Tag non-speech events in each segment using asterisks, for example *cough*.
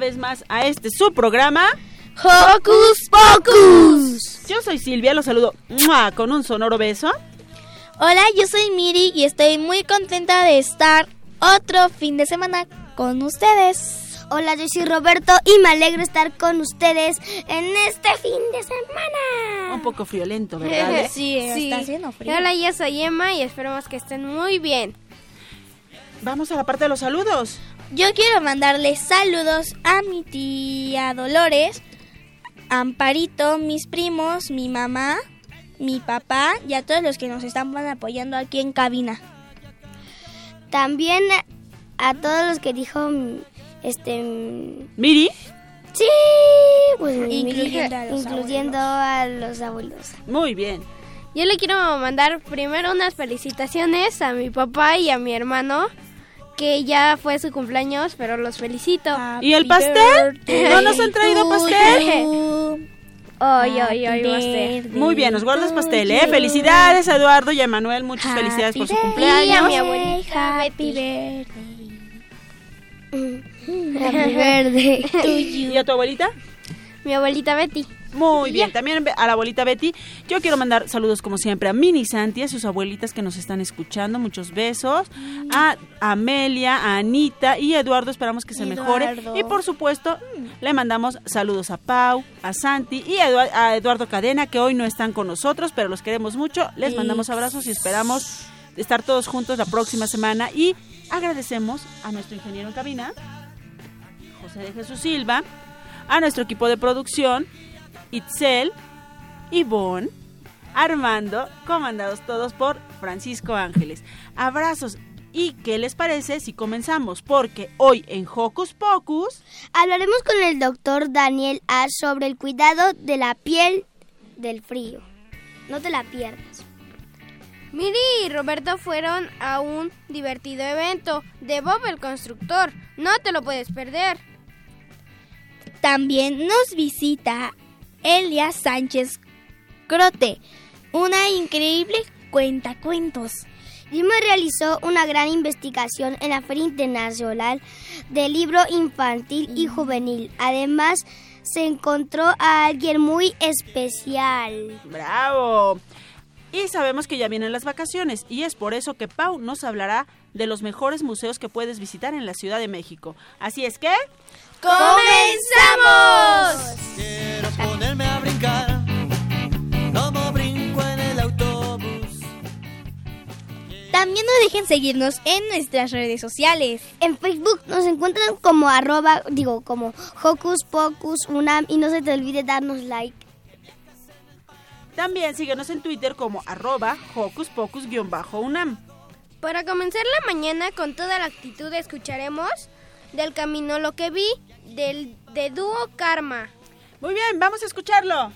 vez más a este su programa Hocus Pocus. Yo soy Silvia, los saludo ¡mua! con un sonoro beso. Hola, yo soy Miri y estoy muy contenta de estar otro fin de semana con ustedes. Hola, yo soy Roberto y me alegro estar con ustedes en este fin de semana. Un poco friolento, *laughs* ¿verdad? sí, está haciendo frío. Hola, yo soy Emma y esperemos que estén muy bien. Vamos a la parte de los saludos. Yo quiero mandarle saludos a mi tía Dolores, Amparito, mis primos, mi mamá, mi papá y a todos los que nos están apoyando aquí en cabina. También a todos los que dijo este Miri. Sí, pues Incluyendo a los incluyendo a los abuelos. Muy bien. Yo le quiero mandar primero unas felicitaciones a mi papá y a mi hermano, que ya fue su cumpleaños, pero los felicito. ¿Y el pastel? ¿No nos han traído pastel? Hoy, hoy, hoy, pastel. Muy bien, nos guardas pastel, ¿eh? Felicidades a Eduardo y a Manuel, muchas felicidades por su Y a cumpleaños. mi abuelita Happy Betty. Happy birthday. *laughs* *laughs* ¿Y a tu abuelita? Mi abuelita Betty. Muy bien, también a la abuelita Betty. Yo quiero mandar saludos como siempre a Mini Santi, a sus abuelitas que nos están escuchando, muchos besos. A Amelia, a Anita y Eduardo, esperamos que se mejore. Y por supuesto, le mandamos saludos a Pau, a Santi y a, Edu- a Eduardo Cadena, que hoy no están con nosotros, pero los queremos mucho. Les mandamos abrazos y esperamos estar todos juntos la próxima semana. Y agradecemos a nuestro ingeniero en cabina, José de Jesús Silva, a nuestro equipo de producción, Itzel, Ivonne, Armando, comandados todos por Francisco Ángeles. Abrazos. ¿Y qué les parece si comenzamos? Porque hoy en Hocus Pocus Hablaremos con el doctor Daniel A sobre el cuidado de la piel del frío. No te la pierdas. Miri y Roberto fueron a un divertido evento de Bob el Constructor. No te lo puedes perder. También nos visita Elia Sánchez Crote, una increíble cuentacuentos. Jimmy realizó una gran investigación en la Feria Internacional del Libro Infantil y Juvenil. Además, se encontró a alguien muy especial. ¡Bravo! Y sabemos que ya vienen las vacaciones y es por eso que Pau nos hablará de los mejores museos que puedes visitar en la Ciudad de México. Así es que... ¡Comenzamos! Quiero ponerme a brincar, como brinco en el autobús. También no dejen seguirnos en nuestras redes sociales. En Facebook nos encuentran como arroba, digo, como Hocus Pocus Unam y no se te olvide darnos like. También síguenos en Twitter como arroba hocus pocus-unam. Para comenzar la mañana con toda la actitud escucharemos del camino lo que vi del de dúo Karma. Muy bien, vamos a escucharlo.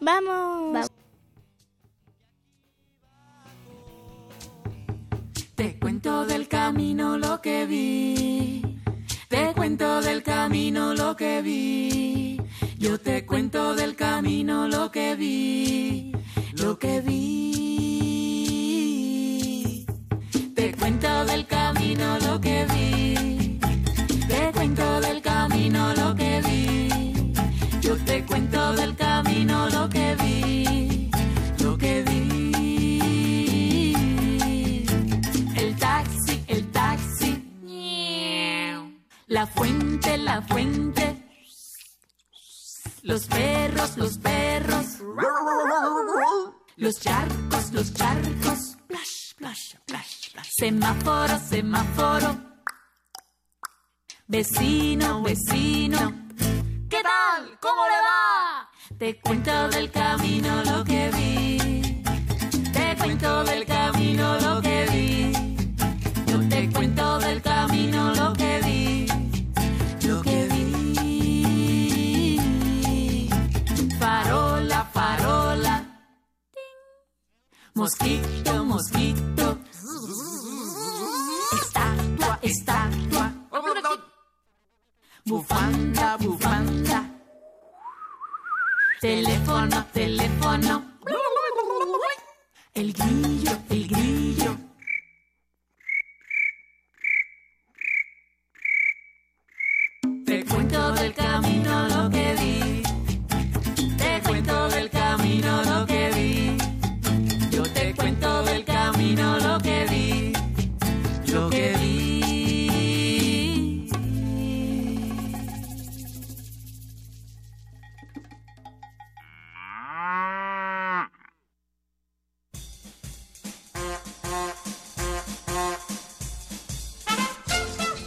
Vamos. Vamos. Te cuento del camino lo que vi. Te cuento del camino lo que vi. Yo te cuento del camino lo que vi. Lo que vi. Te cuento del camino lo que vi. Cuento del camino lo que vi. Yo te cuento del camino lo que vi. Lo que vi. El taxi, el taxi. La fuente, la fuente. Los perros, los perros. Los charcos, los charcos. Semáforo, semáforo. Vecino, vecino. ¿Qué tal? ¿Cómo le va? Te cuento del camino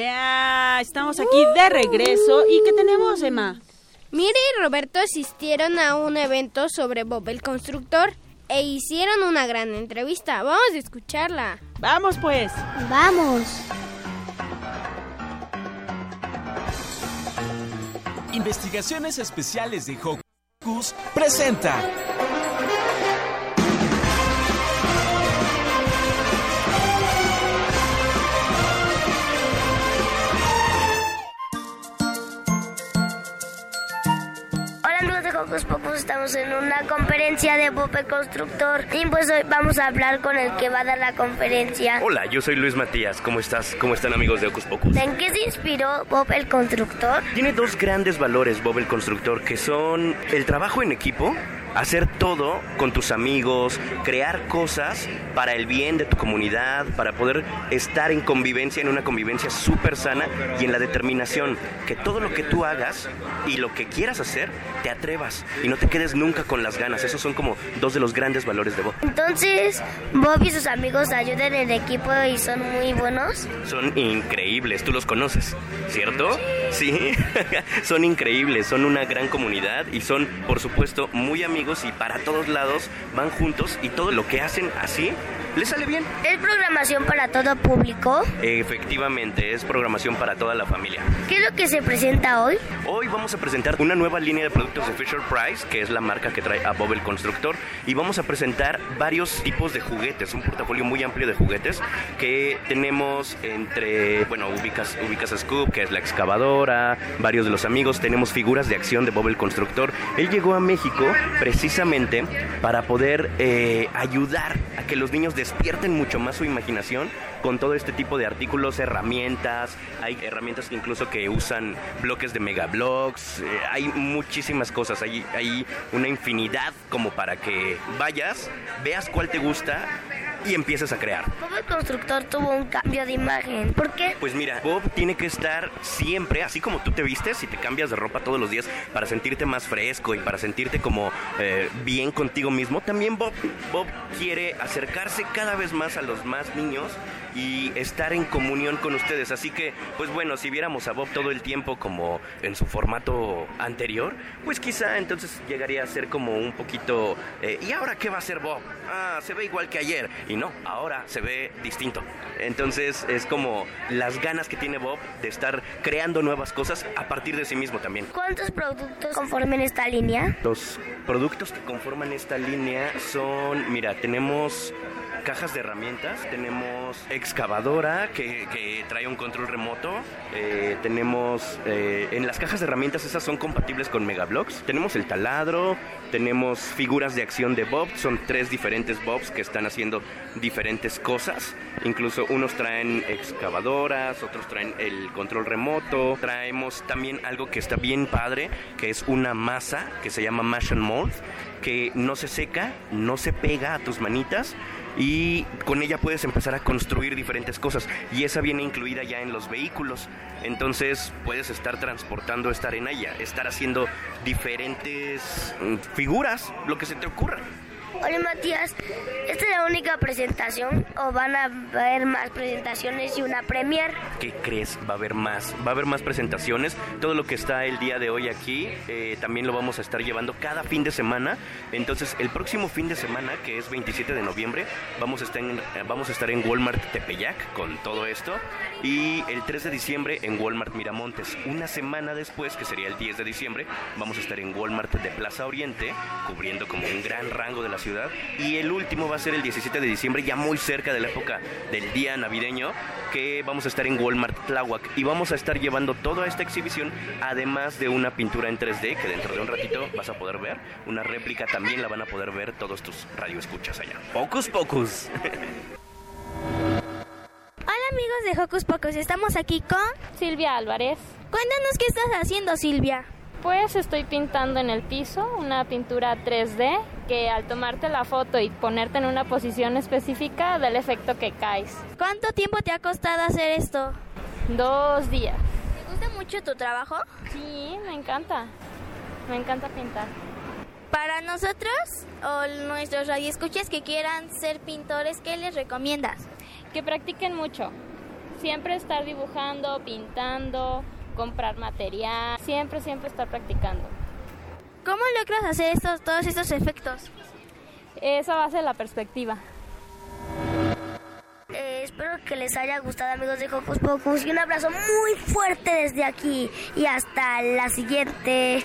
Ya, estamos aquí de regreso. ¿Y qué tenemos, Emma? Mire y Roberto asistieron a un evento sobre Bob el Constructor e hicieron una gran entrevista. Vamos a escucharla. Vamos pues. Vamos. Investigaciones Especiales de Hocus presenta. De Hocus Pocus, estamos en una conferencia de Bob el Constructor y pues hoy vamos a hablar con el que va a dar la conferencia. Hola, yo soy Luis Matías. ¿Cómo estás? ¿Cómo están amigos de Ocus Pocus? ¿En qué se inspiró Bob el Constructor? Tiene dos grandes valores Bob el Constructor, que son el trabajo en equipo, hacer todo con tus amigos, crear cosas para el bien de tu comunidad, para poder estar en convivencia, en una convivencia súper sana y en la determinación que todo lo que tú hagas y lo que quieras hacer, te atrevas y no te quedes nunca con las ganas. Esos son como dos de los grandes valores de Bob. Entonces, Bob y sus amigos ayudan en equipo y son muy buenos. Son increíbles, tú los conoces, ¿cierto? Sí, *laughs* son increíbles, son una gran comunidad y son, por supuesto, muy amigos y para todos lados van juntos y todo lo que hacen así les sale bien. ¿Es programación para todo público? Efectivamente, es programación para toda la familia. ¿Qué es lo que se presenta hoy? Hoy vamos a presentar una nueva línea de productos de Fisher Price, que es la marca que trae a Bob el Constructor, y vamos a presentar varios tipos de juguetes, un portafolio muy amplio de juguetes que tenemos entre, bueno, ubicas, ubicas a Scoop, que es la excavadora, varios de los amigos, tenemos figuras de acción de Bob el Constructor. Él llegó a México precisamente para poder eh, ayudar a que los niños despierten mucho más su imaginación con todo este tipo de artículos, herramientas. Hay herramientas incluso que usan bloques de megablocks. eh, hay muchísimas cosas. Hay, hay una infinidad como para que vayas, veas cuál te gusta y empieces a crear. Bob el Constructor tuvo un cambio de imagen. ¿Por qué? Pues mira, Bob tiene que estar siempre, así como tú te vistes y te cambias de ropa todos los días para sentirte más fresco y para sentirte como eh, bien contigo mismo, también Bob, Bob quiere acercarse cada vez más a los más niños y estar en comunión con ustedes. Así que, pues bueno, si viéramos a Bob todo el tiempo como en su formato anterior, pues quizá entonces llegaría a ser como un poquito... eh, ¿Y ahora qué va a hacer Bob? Ah, se ve igual que ayer. Y no, ahora se ve distinto. Entonces es como las ganas que tiene Bob de estar creando nuevas cosas a partir de sí mismo también. ¿Cuántos productos conforman esta línea? Los productos que conforman esta línea son, mira, tenemos cajas de herramientas, tenemos excavadora que, que trae un control remoto, eh, tenemos eh, en las cajas de herramientas esas son compatibles con Megablocks, tenemos el taladro, tenemos figuras de acción de Bob, son tres diferentes Bobs que están haciendo diferentes cosas, incluso unos traen excavadoras, otros traen el control remoto, traemos también algo que está bien padre, que es una masa que se llama Mash and Mold, que no se seca, no se pega a tus manitas y con ella puedes empezar a construir diferentes cosas y esa viene incluida ya en los vehículos. Entonces puedes estar transportando esta arena ya estar haciendo diferentes mm, figuras lo que se te ocurra Oye Matías, ¿esta es la única presentación o van a haber más presentaciones y una premier? ¿Qué crees? Va a haber más. Va a haber más presentaciones. Todo lo que está el día de hoy aquí eh, también lo vamos a estar llevando cada fin de semana. Entonces, el próximo fin de semana, que es 27 de noviembre, vamos a estar en, vamos a estar en Walmart Tepeyac con todo esto. Y el 3 de diciembre en Walmart Miramontes. Una semana después, que sería el 10 de diciembre, vamos a estar en Walmart de Plaza Oriente, cubriendo como un gran rango de la ciudad. Y el último va a ser el 17 de diciembre, ya muy cerca de la época del día navideño, que vamos a estar en Walmart Tláhuac. Y vamos a estar llevando toda esta exhibición, además de una pintura en 3D, que dentro de un ratito vas a poder ver. Una réplica también la van a poder ver todos tus radioescuchas allá. Pocus Pocus. Hola amigos de Hocus Pocus, estamos aquí con Silvia Álvarez. Cuéntanos qué estás haciendo Silvia. Pues estoy pintando en el piso una pintura 3D que al tomarte la foto y ponerte en una posición específica da el efecto que caes. ¿Cuánto tiempo te ha costado hacer esto? Dos días. ¿Te gusta mucho tu trabajo? Sí, me encanta. Me encanta pintar. Para nosotros o nuestros radioescuchas que quieran ser pintores, ¿qué les recomiendas? Que practiquen mucho. Siempre estar dibujando, pintando, comprar material, siempre, siempre estar practicando. ¿Cómo logras hacer estos, todos estos efectos? Esa base de la perspectiva. Eh, espero que les haya gustado amigos de Hocus Pocus y un abrazo muy fuerte desde aquí y hasta la siguiente.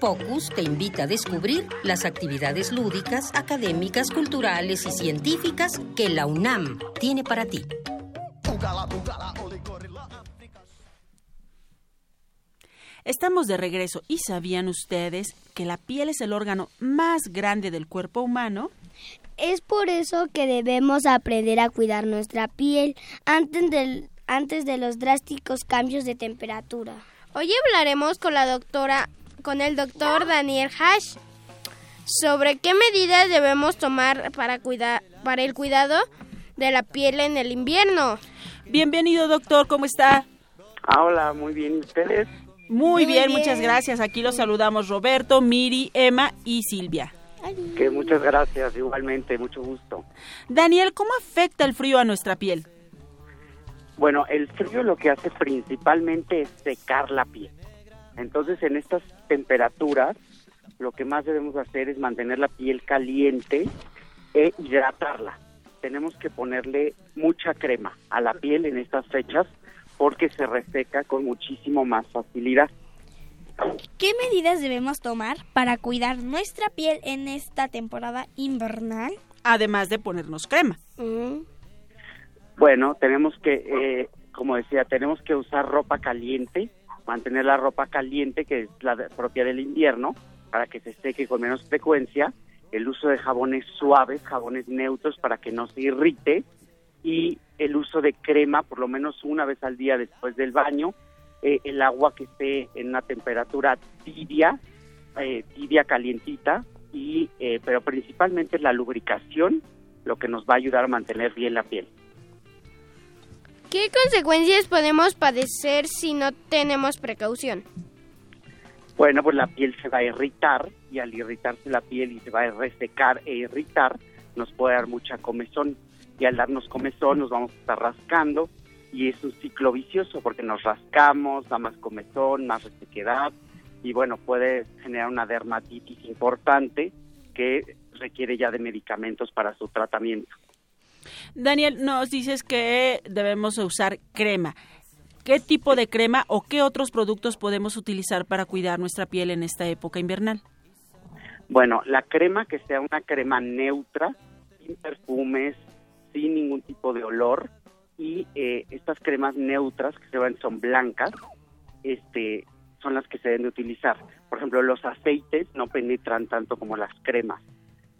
Pocus te invita a descubrir las actividades lúdicas, académicas, culturales y científicas que la UNAM tiene para ti. Estamos de regreso y ¿sabían ustedes que la piel es el órgano más grande del cuerpo humano? Es por eso que debemos aprender a cuidar nuestra piel antes de, antes de los drásticos cambios de temperatura. Hoy hablaremos con la doctora, con el doctor Daniel Hash sobre qué medidas debemos tomar para cuidar, para el cuidado de la piel en el invierno. Bienvenido, doctor, ¿cómo está? Ah, hola, muy bien, ¿y ustedes? Muy, Muy bien, bien. muchas gracias. Aquí los saludamos Roberto, Miri, Emma y Silvia. Que muchas gracias, igualmente, mucho gusto. Daniel, ¿cómo afecta el frío a nuestra piel? Bueno, el frío lo que hace principalmente es secar la piel. Entonces, en estas temperaturas, lo que más debemos hacer es mantener la piel caliente e hidratarla. Tenemos que ponerle mucha crema a la piel en estas fechas porque se reseca con muchísimo más facilidad. ¿Qué medidas debemos tomar para cuidar nuestra piel en esta temporada invernal? Además de ponernos crema. Bueno, tenemos que, eh, como decía, tenemos que usar ropa caliente, mantener la ropa caliente, que es la propia del invierno, para que se seque con menos frecuencia, el uso de jabones suaves, jabones neutros para que no se irrite, y el uso de crema por lo menos una vez al día después del baño, eh, el agua que esté en una temperatura tibia, eh, tibia calientita, y, eh, pero principalmente la lubricación, lo que nos va a ayudar a mantener bien la piel. ¿Qué consecuencias podemos padecer si no tenemos precaución? Bueno, pues la piel se va a irritar y al irritarse la piel y se va a resecar e irritar, nos puede dar mucha comezón. Y al darnos comezón nos vamos a estar rascando y es un ciclo vicioso porque nos rascamos, da más comezón, más resequedad y bueno, puede generar una dermatitis importante que requiere ya de medicamentos para su tratamiento. Daniel, nos dices que debemos usar crema. ¿Qué tipo de crema o qué otros productos podemos utilizar para cuidar nuestra piel en esta época invernal? Bueno, la crema que sea una crema neutra, sin perfumes, sin ningún tipo de olor y eh, estas cremas neutras que se ven son blancas, este, son las que se deben de utilizar. Por ejemplo, los aceites no penetran tanto como las cremas.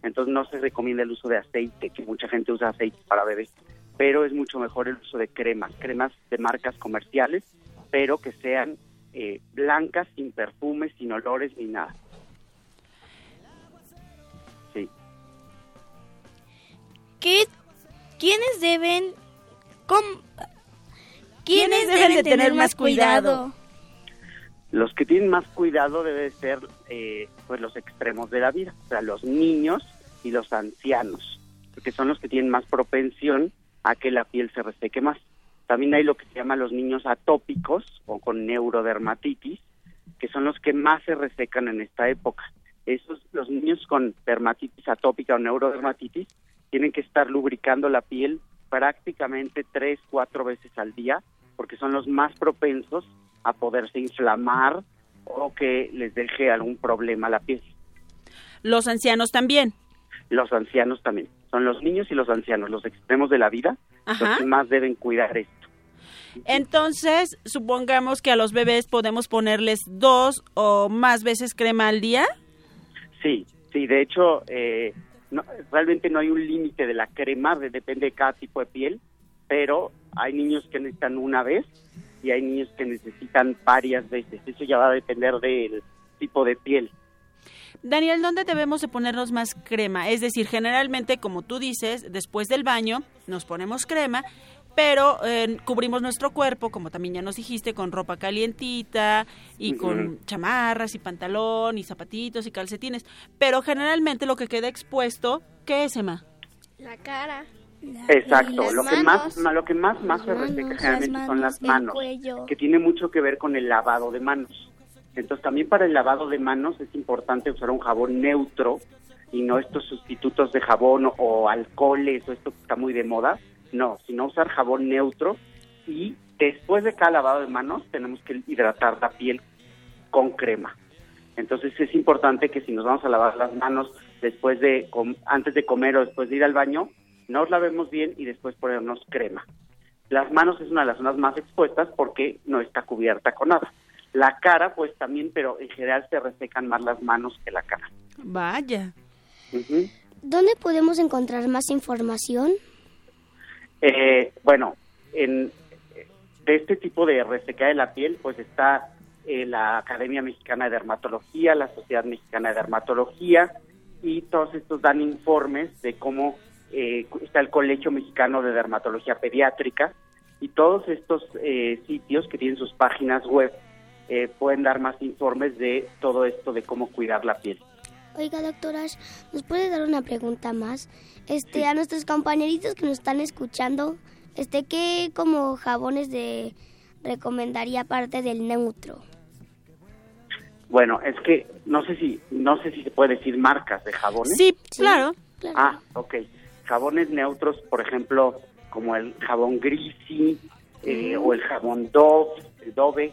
Entonces no se recomienda el uso de aceite, que mucha gente usa aceites para bebés, pero es mucho mejor el uso de cremas, cremas de marcas comerciales, pero que sean eh, blancas, sin perfumes, sin olores ni nada. Sí. ¿Qué, ¿Quiénes deben... com- ¿Quiénes deben de tener más cuidado? Los que tienen más cuidado deben ser eh, pues los extremos de la vida, o sea, los niños y los ancianos, porque son los que tienen más propensión a que la piel se reseque más. También hay lo que se llama los niños atópicos o con neurodermatitis, que son los que más se resecan en esta época. Esos, los niños con dermatitis atópica o neurodermatitis tienen que estar lubricando la piel prácticamente tres, cuatro veces al día, porque son los más propensos a poderse inflamar o que les deje algún problema a la piel. Los ancianos también. Los ancianos también. Son los niños y los ancianos, los extremos de la vida, Ajá. los que más deben cuidar esto. Entonces, supongamos que a los bebés podemos ponerles dos o más veces crema al día. Sí, sí, de hecho, eh, no- realmente no hay un límite de la crema, de- depende de cada tipo de piel, pero hay niños que necesitan una vez y hay niños que necesitan varias veces. Eso ya va a depender del tipo de piel. Daniel, ¿dónde debemos de ponernos más crema? Es decir, generalmente, como tú dices, después del baño nos ponemos crema, pero eh, cubrimos nuestro cuerpo, como también ya nos dijiste, con ropa calientita y con chamarras y pantalón y zapatitos y calcetines. Pero generalmente lo que queda expuesto, ¿qué es, Emma? La cara. Exacto, las lo que más, lo que más, más se manos, generalmente son las manos, que tiene mucho que ver con el lavado de manos. Entonces también para el lavado de manos es importante usar un jabón neutro y no estos sustitutos de jabón o, o alcoholes o esto que está muy de moda. No, sino usar jabón neutro y después de cada lavado de manos tenemos que hidratar la piel con crema. Entonces es importante que si nos vamos a lavar las manos después de antes de comer o después de ir al baño, nos lavemos bien y después ponernos crema. Las manos es una de las zonas más expuestas porque no está cubierta con nada. La cara, pues también, pero en general se resecan más las manos que la cara. Vaya. ¿Dónde podemos encontrar más información? Eh, bueno, en, de este tipo de resequedad de la piel, pues está eh, la Academia Mexicana de Dermatología, la Sociedad Mexicana de Dermatología, y todos estos dan informes de cómo eh, está el Colegio Mexicano de Dermatología Pediátrica, y todos estos eh, sitios que tienen sus páginas web eh, pueden dar más informes de todo esto de cómo cuidar la piel. Oiga, doctora, Ash, ¿nos puede dar una pregunta más? Este, a nuestros compañeritos que nos están escuchando, este, ¿qué como jabones de recomendaría aparte del neutro? Bueno, es que no sé si no sé si se puede decir marcas de jabones. Sí, claro. Ah, ok. Jabones neutros, por ejemplo, como el jabón Grisi eh, o el jabón Dove, el Dove.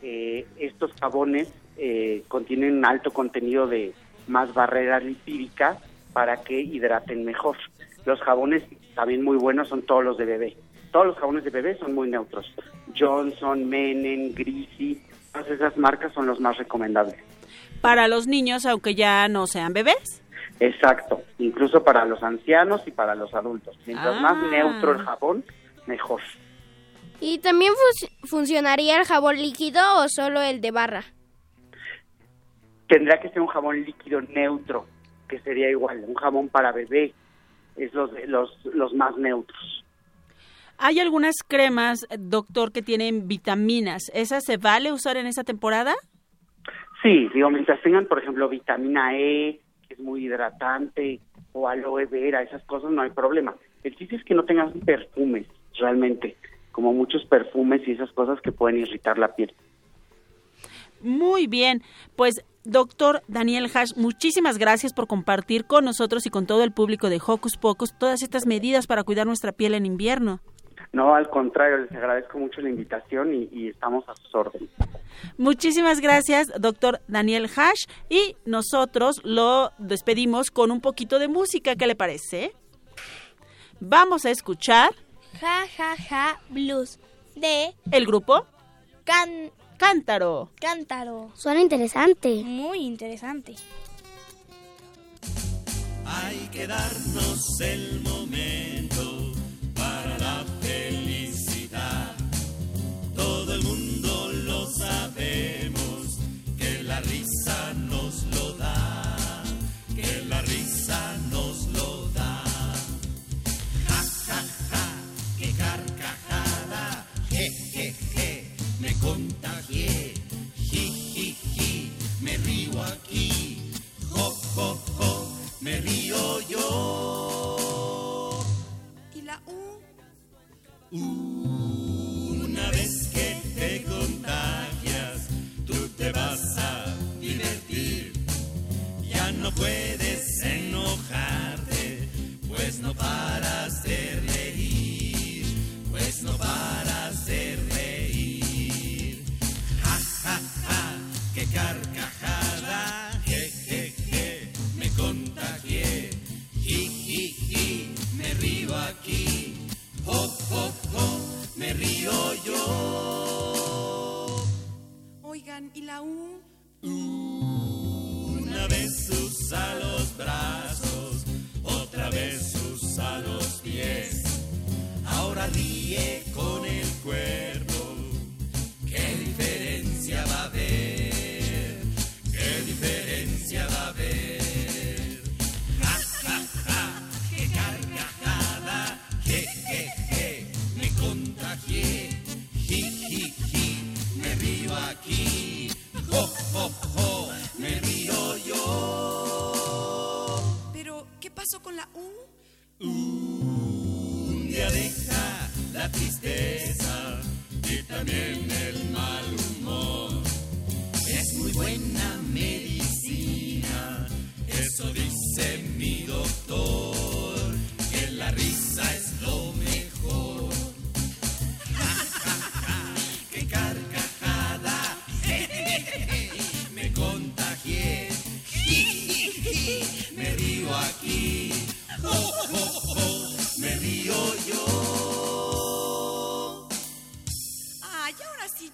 eh, estos jabones eh, contienen un alto contenido de más barrera lipídica para que hidraten mejor. Los jabones también muy buenos son todos los de bebé. Todos los jabones de bebé son muy neutros. Johnson, Menem, Grisi, todas esas marcas son los más recomendables. Para los niños, aunque ya no sean bebés. Exacto, incluso para los ancianos y para los adultos. Mientras Ah. más neutro el jabón, mejor. ¿Y también funcionaría el jabón líquido o solo el de barra? Tendrá que ser un jabón líquido neutro, que sería igual, un jabón para bebé, es los, los, los más neutros. Hay algunas cremas, doctor, que tienen vitaminas. ¿Esas se vale usar en esta temporada? Sí, digo, mientras tengan, por ejemplo, vitamina E, es muy hidratante, o aloe vera, esas cosas, no hay problema. El chiste es que no tengan perfumes, realmente, como muchos perfumes y esas cosas que pueden irritar la piel. Muy bien, pues doctor Daniel Hash, muchísimas gracias por compartir con nosotros y con todo el público de Hocus Pocus todas estas medidas para cuidar nuestra piel en invierno. No, al contrario, les agradezco mucho la invitación y, y estamos a sus órdenes. Muchísimas gracias, doctor Daniel Hash, y nosotros lo despedimos con un poquito de música, ¿qué le parece? Vamos a escuchar Ja, ja, ja, blues. De el grupo Can Cántaro. Cántaro. Suena interesante. Muy interesante. Hay que darnos el momento ¿Y la U? Una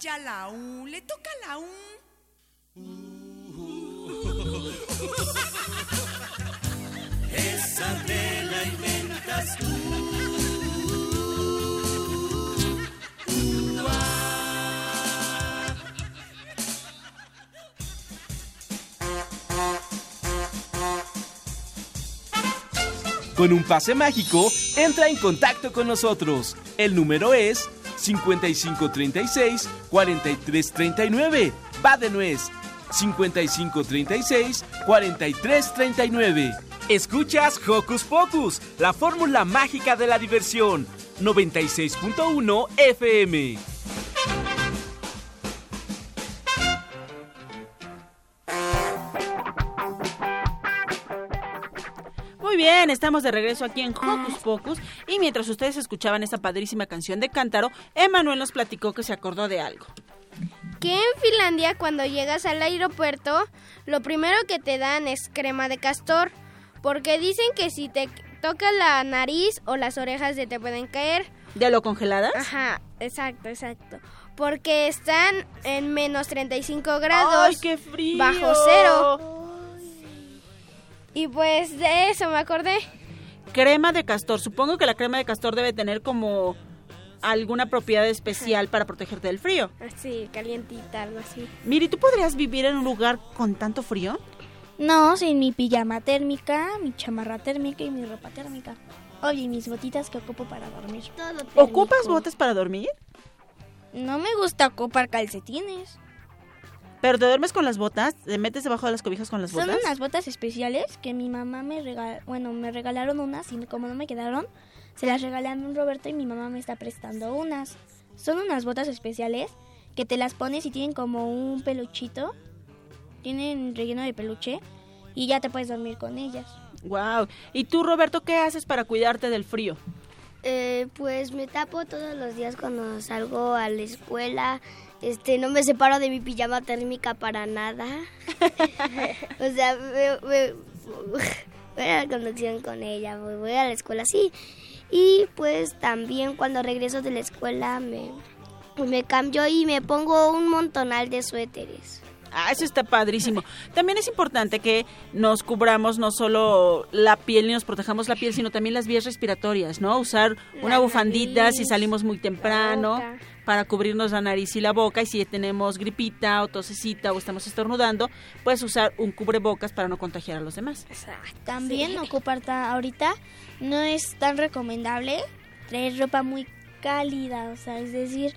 ya la U. Le toca la U. Esa te la inventas tú. Con un pase mágico, entra en contacto con nosotros. El número es 5536-4339. Va de nuez. 5536-4339. Escuchas Hocus Pocus, la fórmula mágica de la diversión. 96.1 FM. Bien, estamos de regreso aquí en Hocus Pocus y mientras ustedes escuchaban esa padrísima canción de Cántaro, Emanuel nos platicó que se acordó de algo. Que en Finlandia cuando llegas al aeropuerto, lo primero que te dan es crema de castor, porque dicen que si te tocas la nariz o las orejas se te pueden caer. ¿De lo congeladas? Ajá, exacto, exacto. Porque están en menos 35 grados. ¡Ay, qué frío! Bajo cero. Y pues de eso me acordé. Crema de castor. Supongo que la crema de castor debe tener como alguna propiedad especial para protegerte del frío. Así, calientita, algo así. Miri, ¿tú podrías vivir en un lugar con tanto frío? No, sin mi pijama térmica, mi chamarra térmica y mi ropa térmica. Oye, mis botitas que ocupo para dormir. ¿Ocupas botas para dormir? No me gusta ocupar calcetines. ¿Pero te duermes con las botas? ¿Te metes debajo de las cobijas con las Son botas? unas botas especiales que mi mamá me regaló, bueno, me regalaron unas y como no me quedaron, se las regalé a mi Roberto y mi mamá me está prestando unas. Son unas botas especiales que te las pones y tienen como un peluchito, tienen relleno de peluche y ya te puedes dormir con ellas. Wow. ¿Y tú, Roberto, qué haces para cuidarte del frío? Eh, pues me tapo todos los días cuando salgo a la escuela. Este, no me separo de mi pijama térmica para nada. *laughs* o sea, me- me- voy a la conducción con ella, voy a la escuela, sí. Y pues también cuando regreso de la escuela me, me cambio y me pongo un montonal de suéteres. Ah, eso está padrísimo. También es importante que nos cubramos no solo la piel y nos protejamos la piel, sino también las vías respiratorias, ¿no? Usar una La bufandita nariz, si salimos muy temprano. Para cubrirnos la nariz y la boca y si tenemos gripita o tosecita o estamos estornudando, puedes usar un cubrebocas para no contagiar a los demás. También ocupar ta- ahorita no es tan recomendable traer ropa muy cálida, o sea, es decir,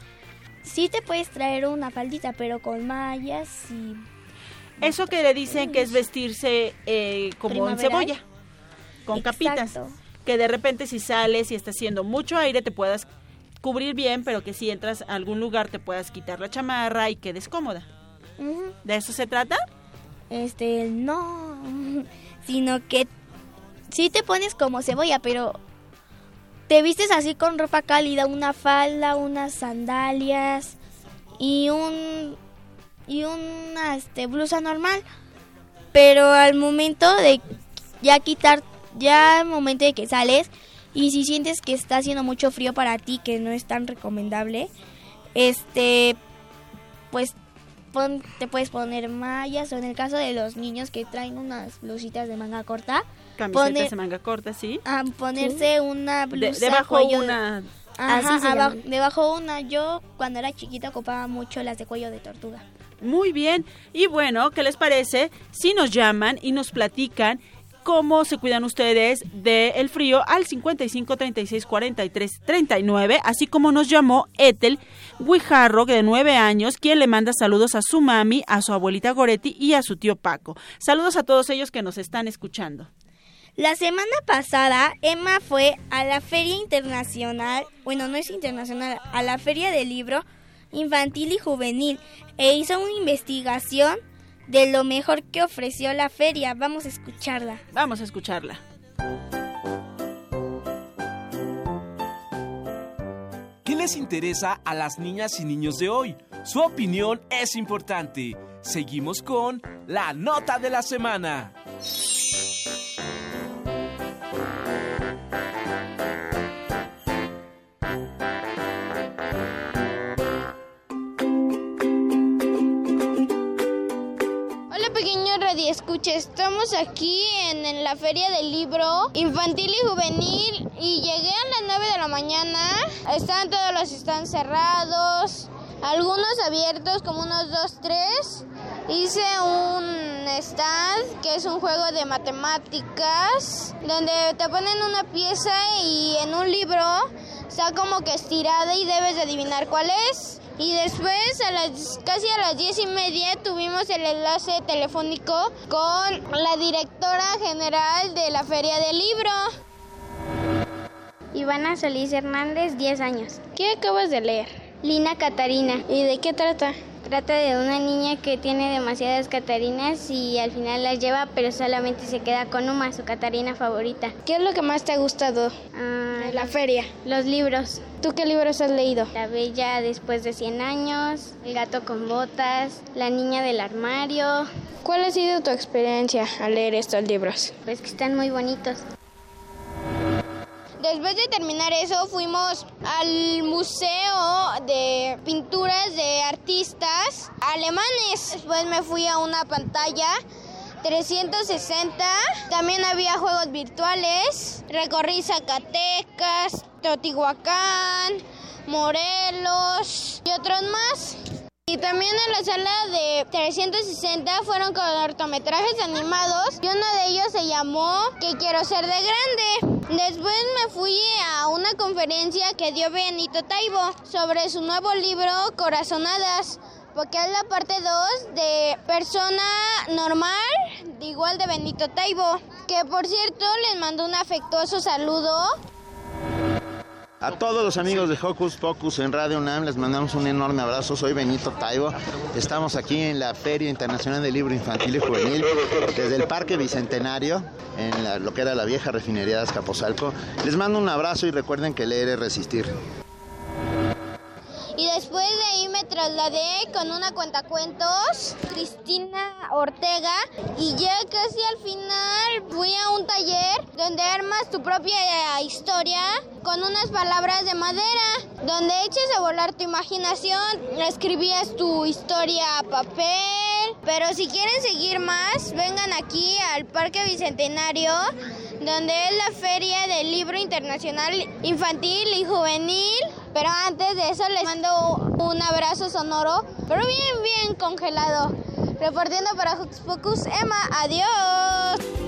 sí te puedes traer una faldita, pero con mallas y Eso que le dicen que es vestirse eh, como en cebolla, con capitas. Exacto. Que de repente si sales y está haciendo mucho aire te puedas cubrir bien, pero que si entras a algún lugar te puedas quitar la chamarra y quedes cómoda. ¿De eso se trata? Este, no, *laughs* sino que sí te pones como cebolla, pero te vistes así con ropa cálida, una falda, unas sandalias y un y una este, blusa normal. Pero al momento de ya quitar, ya al momento de que sales y si sientes que está haciendo mucho frío para ti, que no es tan recomendable, este, pues pon- te puedes poner mallas o en el caso de los niños que traen unas blusitas de manga corta, Camisetas poner- de manga corta, ¿sí? a ponerse una De- blusa debajo cuello- una... Ajá, Así se abajo- llaman. debajo una. Yo cuando era chiquita ocupaba mucho las de cuello de tortuga. Muy bien. Y bueno, ¿qué les parece si nos llaman y nos platican cómo se cuidan ustedes del frío al 55 36 43 39, así como nos llamó Ethel Guijarro, de 9 años, quien le manda saludos a su mami, a su abuelita Goretti y a su tío Paco. Saludos a todos ellos que nos están escuchando. La semana pasada Emma fue a la Feria Internacional, bueno, no es internacional, a la Feria del Libro Infantil y Juvenil e hizo una investigación de lo mejor que ofreció la feria. Vamos a escucharla. Vamos a escucharla. ¿Qué les interesa a las niñas y niños de hoy? Su opinión es importante. Seguimos con la nota de la semana. Radioescuchas, estamos aquí en, la feria del libro infantil y juvenil y llegué a las 9 de la mañana, están todos los stands cerrados, algunos abiertos como unos 2, 3. Hice un stand que es un juego de matemáticas donde te ponen una pieza y en un libro está como que estirada y debes de adivinar cuál es. Y después, a las, casi a las diez y media, tuvimos el enlace telefónico con la directora general de la Feria del Libro. Ivana Solís Hernández, 10 años. ¿Qué acabas de leer? Lina Catarina. ¿Y de qué trata? Trata de una niña que tiene demasiadas Catarinas y al final las lleva, pero solamente se queda con una, su Catarina favorita. ¿Qué es lo que más te ha gustado de la feria? Los libros. ¿Tú qué libros has leído? La Bella después de 100 años, El gato con botas, La niña del armario. ¿Cuál ha sido tu experiencia al leer estos libros? Pues que están muy bonitos. Después de terminar eso, fuimos al Museo de Pinturas de Artistas Alemanes. Después me fui a una pantalla 360. También había juegos virtuales. Recorrí Zacatecas, Teotihuacán, Morelos y otros más. Y también en la sala de 360 fueron cortometrajes animados y uno de ellos se llamó Que quiero ser de grande. Después me fui a una conferencia que dio Benito Taibo sobre su nuevo libro Corazonadas. porque es la parte 2 de persona normal, igual de Benito Taibo, que por cierto les mando un afectuoso saludo. A todos los amigos de Hocus Pocus en Radio UNAM les mandamos un enorme abrazo. Soy Benito Taibo. Estamos aquí en la Feria Internacional del Libro Infantil y Juvenil desde el Parque Bicentenario en lo que era la vieja refinería de Azcapotzalco. Les mando un abrazo y recuerden que leer es resistir. Después de ahí me trasladé con una cuentacuentos, Cristina Ortega, y ya casi al final fui a un taller donde armas tu propia eh, historia con unas palabras de madera, donde eches a volar tu imaginación, escribías tu historia a papel, pero si quieren seguir más, vengan aquí al Parque Bicentenario, donde es la Feria del Libro Internacional Infantil y Juvenil. Pero antes de eso les mando un abrazo sonoro, pero bien, bien congelado. Reportiendo para Hocus Pocus, Emma, adiós.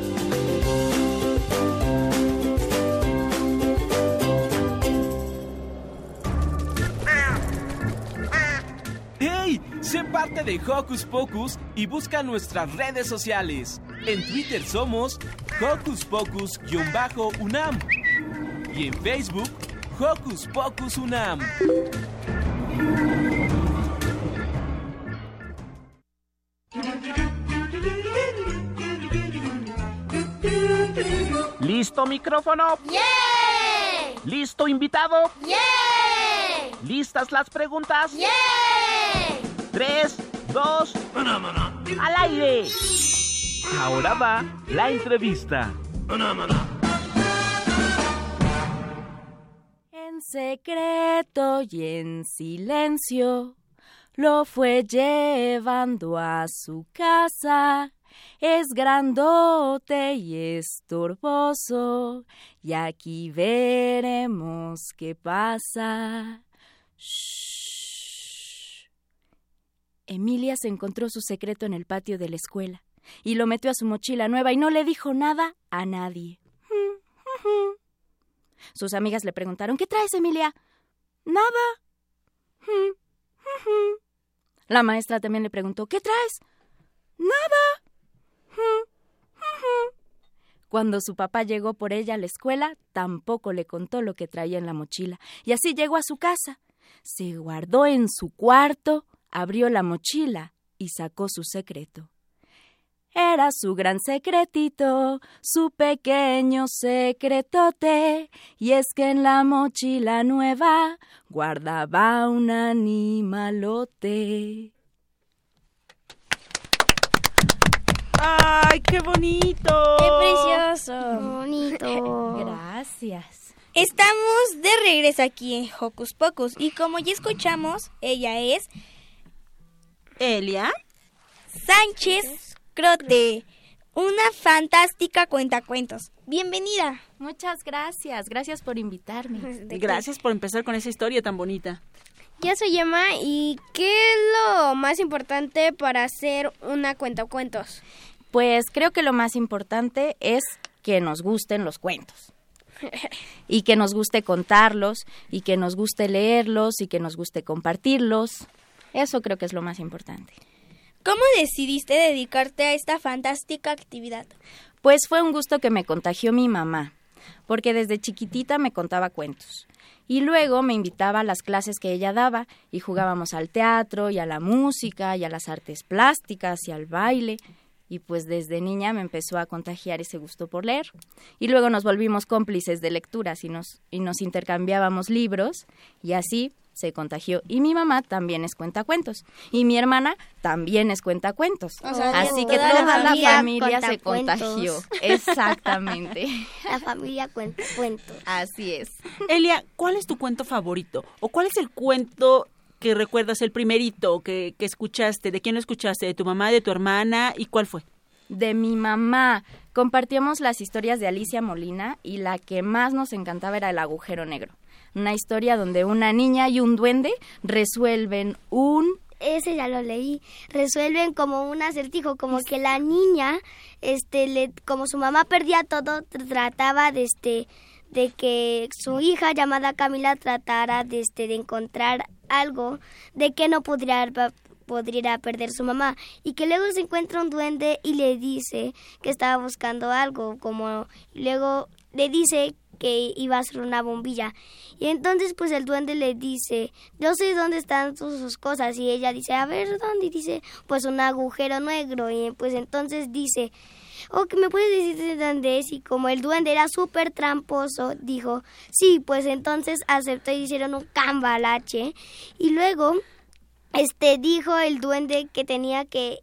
Sé parte de Hocus Pocus y busca nuestras redes sociales. En Twitter somos Hocus Pocus-UNAM y en Facebook Hocus Pocus UNAM. ¿Listo micrófono? ¿Listo invitado? ¿Listas las preguntas? Tres, dos, al aire. Ahora va la entrevista. En secreto y en silencio lo fue llevando a su casa. Es grandote y estorboso, y aquí veremos qué pasa. Shh. Emilia se encontró su secreto en el patio de la escuela y lo metió a su mochila nueva y no le dijo nada a nadie. Sus amigas le preguntaron, ¿qué traes, Emilia? Nada. La maestra también le preguntó, ¿qué traes? Nada. Cuando su papá llegó por ella a la escuela, tampoco le contó lo que traía en la mochila, y así llegó a su casa. Se guardó en su cuarto, abrió la mochila y sacó su secreto. Era su gran secretito, su pequeño secretote, y es que en la mochila nueva guardaba un animalote. ¡Ay, qué bonito! ¡Qué precioso! Bonito. *laughs* Gracias. Estamos de regreso aquí en Hocus Pocus y como ya escuchamos, ella es Elia Sánchez Crote, una fantástica cuentacuentos. Bienvenida. Muchas gracias. Gracias por invitarme. *laughs* Gracias por empezar con esa historia tan bonita. Ya soy Emma y ¿qué es lo más importante para hacer una cuentacuentos? Pues creo que lo más importante es que nos gusten los cuentos. *laughs* Y que nos guste contarlos, y que nos guste leerlos, y que nos guste compartirlos. Eso creo que es lo más importante. ¿Cómo decidiste dedicarte a esta fantástica actividad? Pues fue un gusto que me contagió mi mamá, porque desde chiquitita me contaba cuentos. Y luego me invitaba a las clases que ella daba y jugábamos al teatro y a la música y a las artes plásticas y al baile. Y pues desde niña me empezó a contagiar ese gusto por leer. Y luego nos volvimos cómplices de lecturas y nos, y nos intercambiábamos libros y así se contagió. Y mi mamá también es cuentacuentos. Y mi hermana también es cuentacuentos. O sea, así que toda toda, la *laughs* la familia se contagió. Exactamente. La familia cuenta cuentos. Así es. Elia, ¿cuál es tu cuento favorito? ¿O cuál es el cuento que recuerdas, el primerito que, que escuchaste? ¿De quién lo escuchaste? ¿De tu mamá, de tu hermana? ¿Y cuál fue? De mi mamá. Compartíamos las historias de Alicia Molina y la que más nos encantaba era El agujero negro. Una historia donde una niña y un duende resuelven un Ese ya lo leí. Resuelven como un acertijo, como que la niña, este, le, como su mamá perdía todo, tr- trataba de este, de que su hija llamada Camila tratara de este, de encontrar algo de que no haber, podría perder su mamá y que luego se encuentra un duende y le dice que estaba buscando algo, como luego le dice que iba a hacer una bombilla. Y entonces pues el duende le dice, yo sé dónde están sus, sus cosas. Y ella dice, a ver, ¿dónde? Y dice, pues un agujero negro. Y pues entonces dice, oh, me puedes decir de dónde es. Y como el duende era súper tramposo, dijo, sí, pues entonces aceptó y hicieron un cambalache. Y luego, este, dijo el duende que tenía que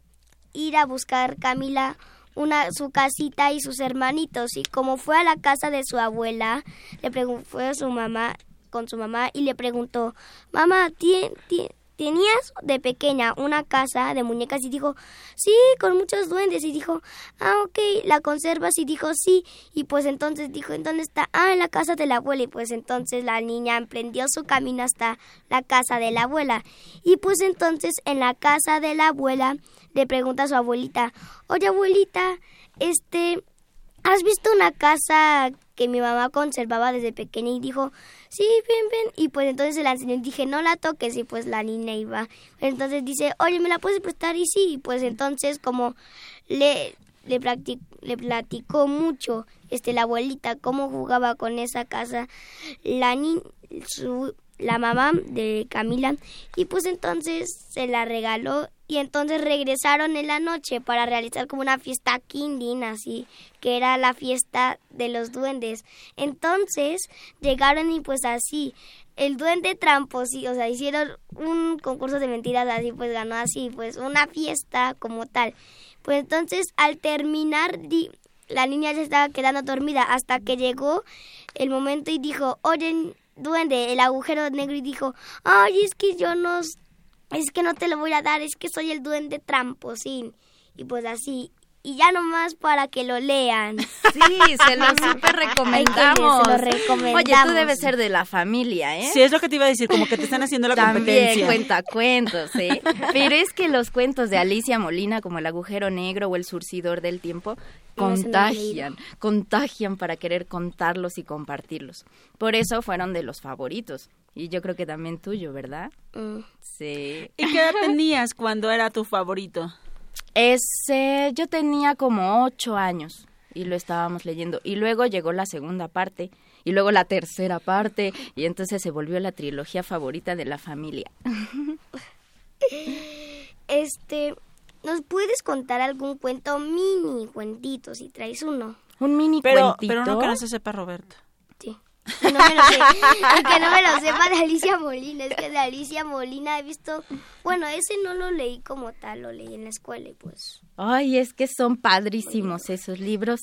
ir a buscar Camila una su casita y sus hermanitos. Y como fue a la casa de su abuela le fue a su mamá con su mamá y le preguntó mamá ¿tien- tien- tenías de pequeña una casa de muñecas y dijo sí con muchos duendes y dijo ah ok la conservas y dijo sí y pues entonces dijo ¿en dónde está? ah en la casa de la abuela y pues entonces la niña emprendió su camino hasta la casa de la abuela. Y pues entonces en la casa de la abuela le pregunta a su abuelita, oye abuelita, este, ¿has visto una casa que mi mamá conservaba desde pequeña? Y dijo, sí, ven, ven. Y pues entonces se la enseñó y dije, no la toques. Y pues la niña iba. Entonces dice, oye, ¿me la puedes prestar? Y sí, y pues entonces como le, le, platicó mucho este, la abuelita cómo jugaba con esa casa, la ni su la mamá de Camila y pues entonces se la regaló y entonces regresaron en la noche para realizar como una fiesta kindin así que era la fiesta de los duendes. Entonces llegaron y pues así el duende tramposí o sea hicieron un concurso de mentiras así pues ganó así pues una fiesta como tal. Pues entonces al terminar di- la niña ya estaba quedando dormida hasta que llegó el momento y dijo, oye, duende, el agujero negro y dijo, ay, es que yo no, es que no te lo voy a dar, es que soy el duende tramposín. Y pues así, y ya nomás para que lo lean. Sí, se lo súper recomendamos. Se lo recomendamos. Oye, tú debes ser de la familia, ¿eh? Sí, es lo que te iba a decir, como que te están haciendo la También competencia. cuenta cuentos, ¿eh? Pero es que los cuentos de Alicia Molina, como El agujero negro o El surcidor del tiempo, contagian, contagian para querer contarlos y compartirlos. Por eso fueron de los favoritos. Y yo creo que también tuyo, ¿verdad? Mm. Sí. ¿Y qué edad *laughs* tenías cuando era tu favorito? Ese, yo tenía como ocho años y lo estábamos leyendo. Y luego llegó la segunda parte y luego la tercera parte y entonces se volvió la trilogía favorita de la familia. *laughs* Este, ¿nos puedes contar algún cuento mini cuentito si traes uno? Un mini Pero, cuentito. pero no que no se sepa Roberto. Que no me lo sé. *laughs* Es que no me lo sepa de Alicia Molina. Es que de Alicia Molina he visto. Bueno, ese no lo leí como tal, lo leí en la escuela y pues. Ay, es que son padrísimos esos libros.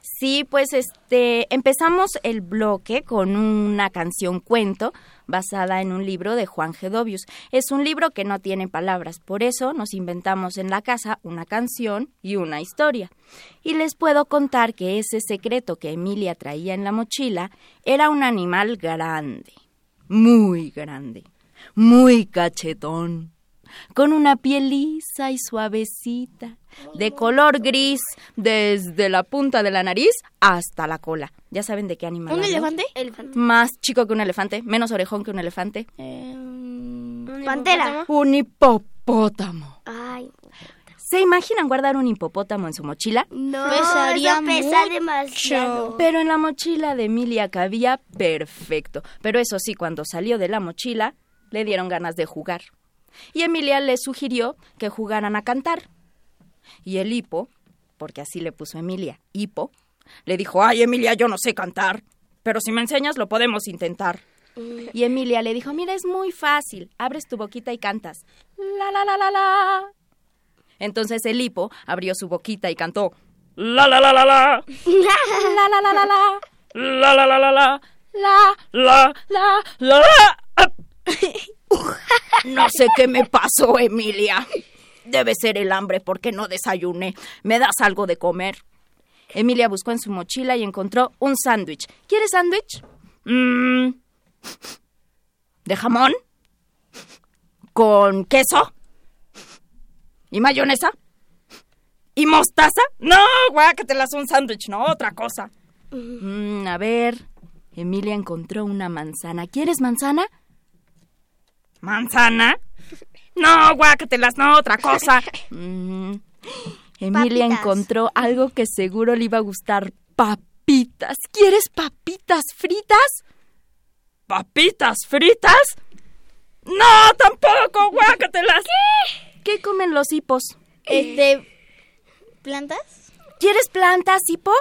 Sí, pues este empezamos el bloque con una canción cuento basada en un libro de Juan Gedovius. Es un libro que no tiene palabras, por eso nos inventamos en la casa una canción y una historia. Y les puedo contar que ese secreto que Emilia traía en la mochila era un animal grande, muy grande, muy cachetón con una piel lisa y suavecita, de color gris desde la punta de la nariz hasta la cola. ¿Ya saben de qué animal? ¿Un hablo? elefante? Más chico que un elefante, menos orejón que un elefante. Pantera. Un hipopótamo. Ay, ¿Se imaginan guardar un hipopótamo en su mochila? no, Pesaría eso pesa mucho. demasiado. Pero en la mochila de Emilia cabía perfecto. Pero eso sí, cuando salió de la mochila, le dieron ganas de jugar. Y Emilia le sugirió que jugaran a cantar. Y el hipo, porque así le puso Emilia, hipo, le dijo, ay Emilia, yo no sé cantar, pero si me enseñas lo podemos intentar. Y Emilia le dijo, mira, es muy fácil, abres tu boquita y cantas. La, la, la, la, la. Entonces el hipo abrió su boquita y cantó. La, la, la, la, la. La, la, la, la, la. La, la, la, la, la. La, la, la, la, la. *laughs* No sé qué me pasó, Emilia. Debe ser el hambre porque no desayuné. ¿Me das algo de comer? Emilia buscó en su mochila y encontró un sándwich. ¿Quieres sándwich? Mm. ¿De jamón? ¿Con queso? ¿Y mayonesa? ¿Y mostaza? No, guácatelas un sándwich, no, otra cosa. Mm, a ver, Emilia encontró una manzana. ¿Quieres manzana? ¿Manzana? No, guácatelas, no, otra cosa. Mm. Emilia Papitas. encontró algo que seguro le iba a gustar. Papitas. ¿Quieres papitas fritas? ¿Papitas fritas? No, tampoco, guácatelas. ¿Qué? ¿Qué comen los hipos? Este, ¿plantas? ¿Quieres plantas, hipo?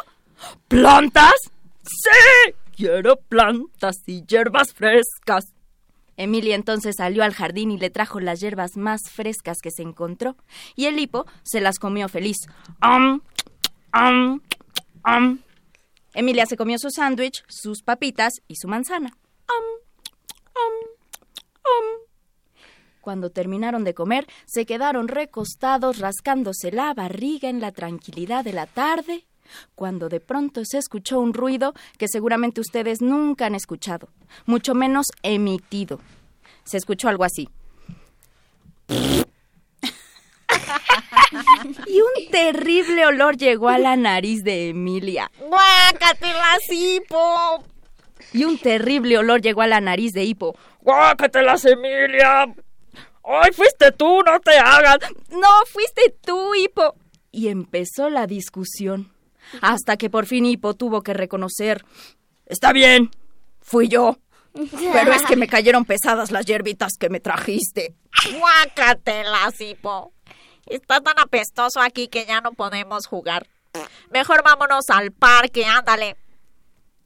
¿Plantas? Sí, quiero plantas y hierbas frescas. Emilia entonces salió al jardín y le trajo las hierbas más frescas que se encontró, y el hipo se las comió feliz. Emilia se comió su sándwich, sus papitas y su manzana. Cuando terminaron de comer, se quedaron recostados rascándose la barriga en la tranquilidad de la tarde, cuando de pronto se escuchó un ruido que seguramente ustedes nunca han escuchado, mucho menos emitido. Se escuchó algo así. y un terrible olor llegó a la nariz de Emilia. ¡Guácatelas, hipo! Y un terrible olor llegó a la nariz de Hipo. ¡Guácatelas, Emilia! ¡Ay, fuiste tú, no te hagas! No, fuiste tú, Hipo. Y empezó la discusión. Hasta que por fin Hipo tuvo que reconocer. Está bien, fui yo. Pero es que me cayeron pesadas las hierbitas que me trajiste. ¡Guácatelas, hipo! Está tan apestoso aquí que ya no podemos jugar. Mejor vámonos al parque, ándale.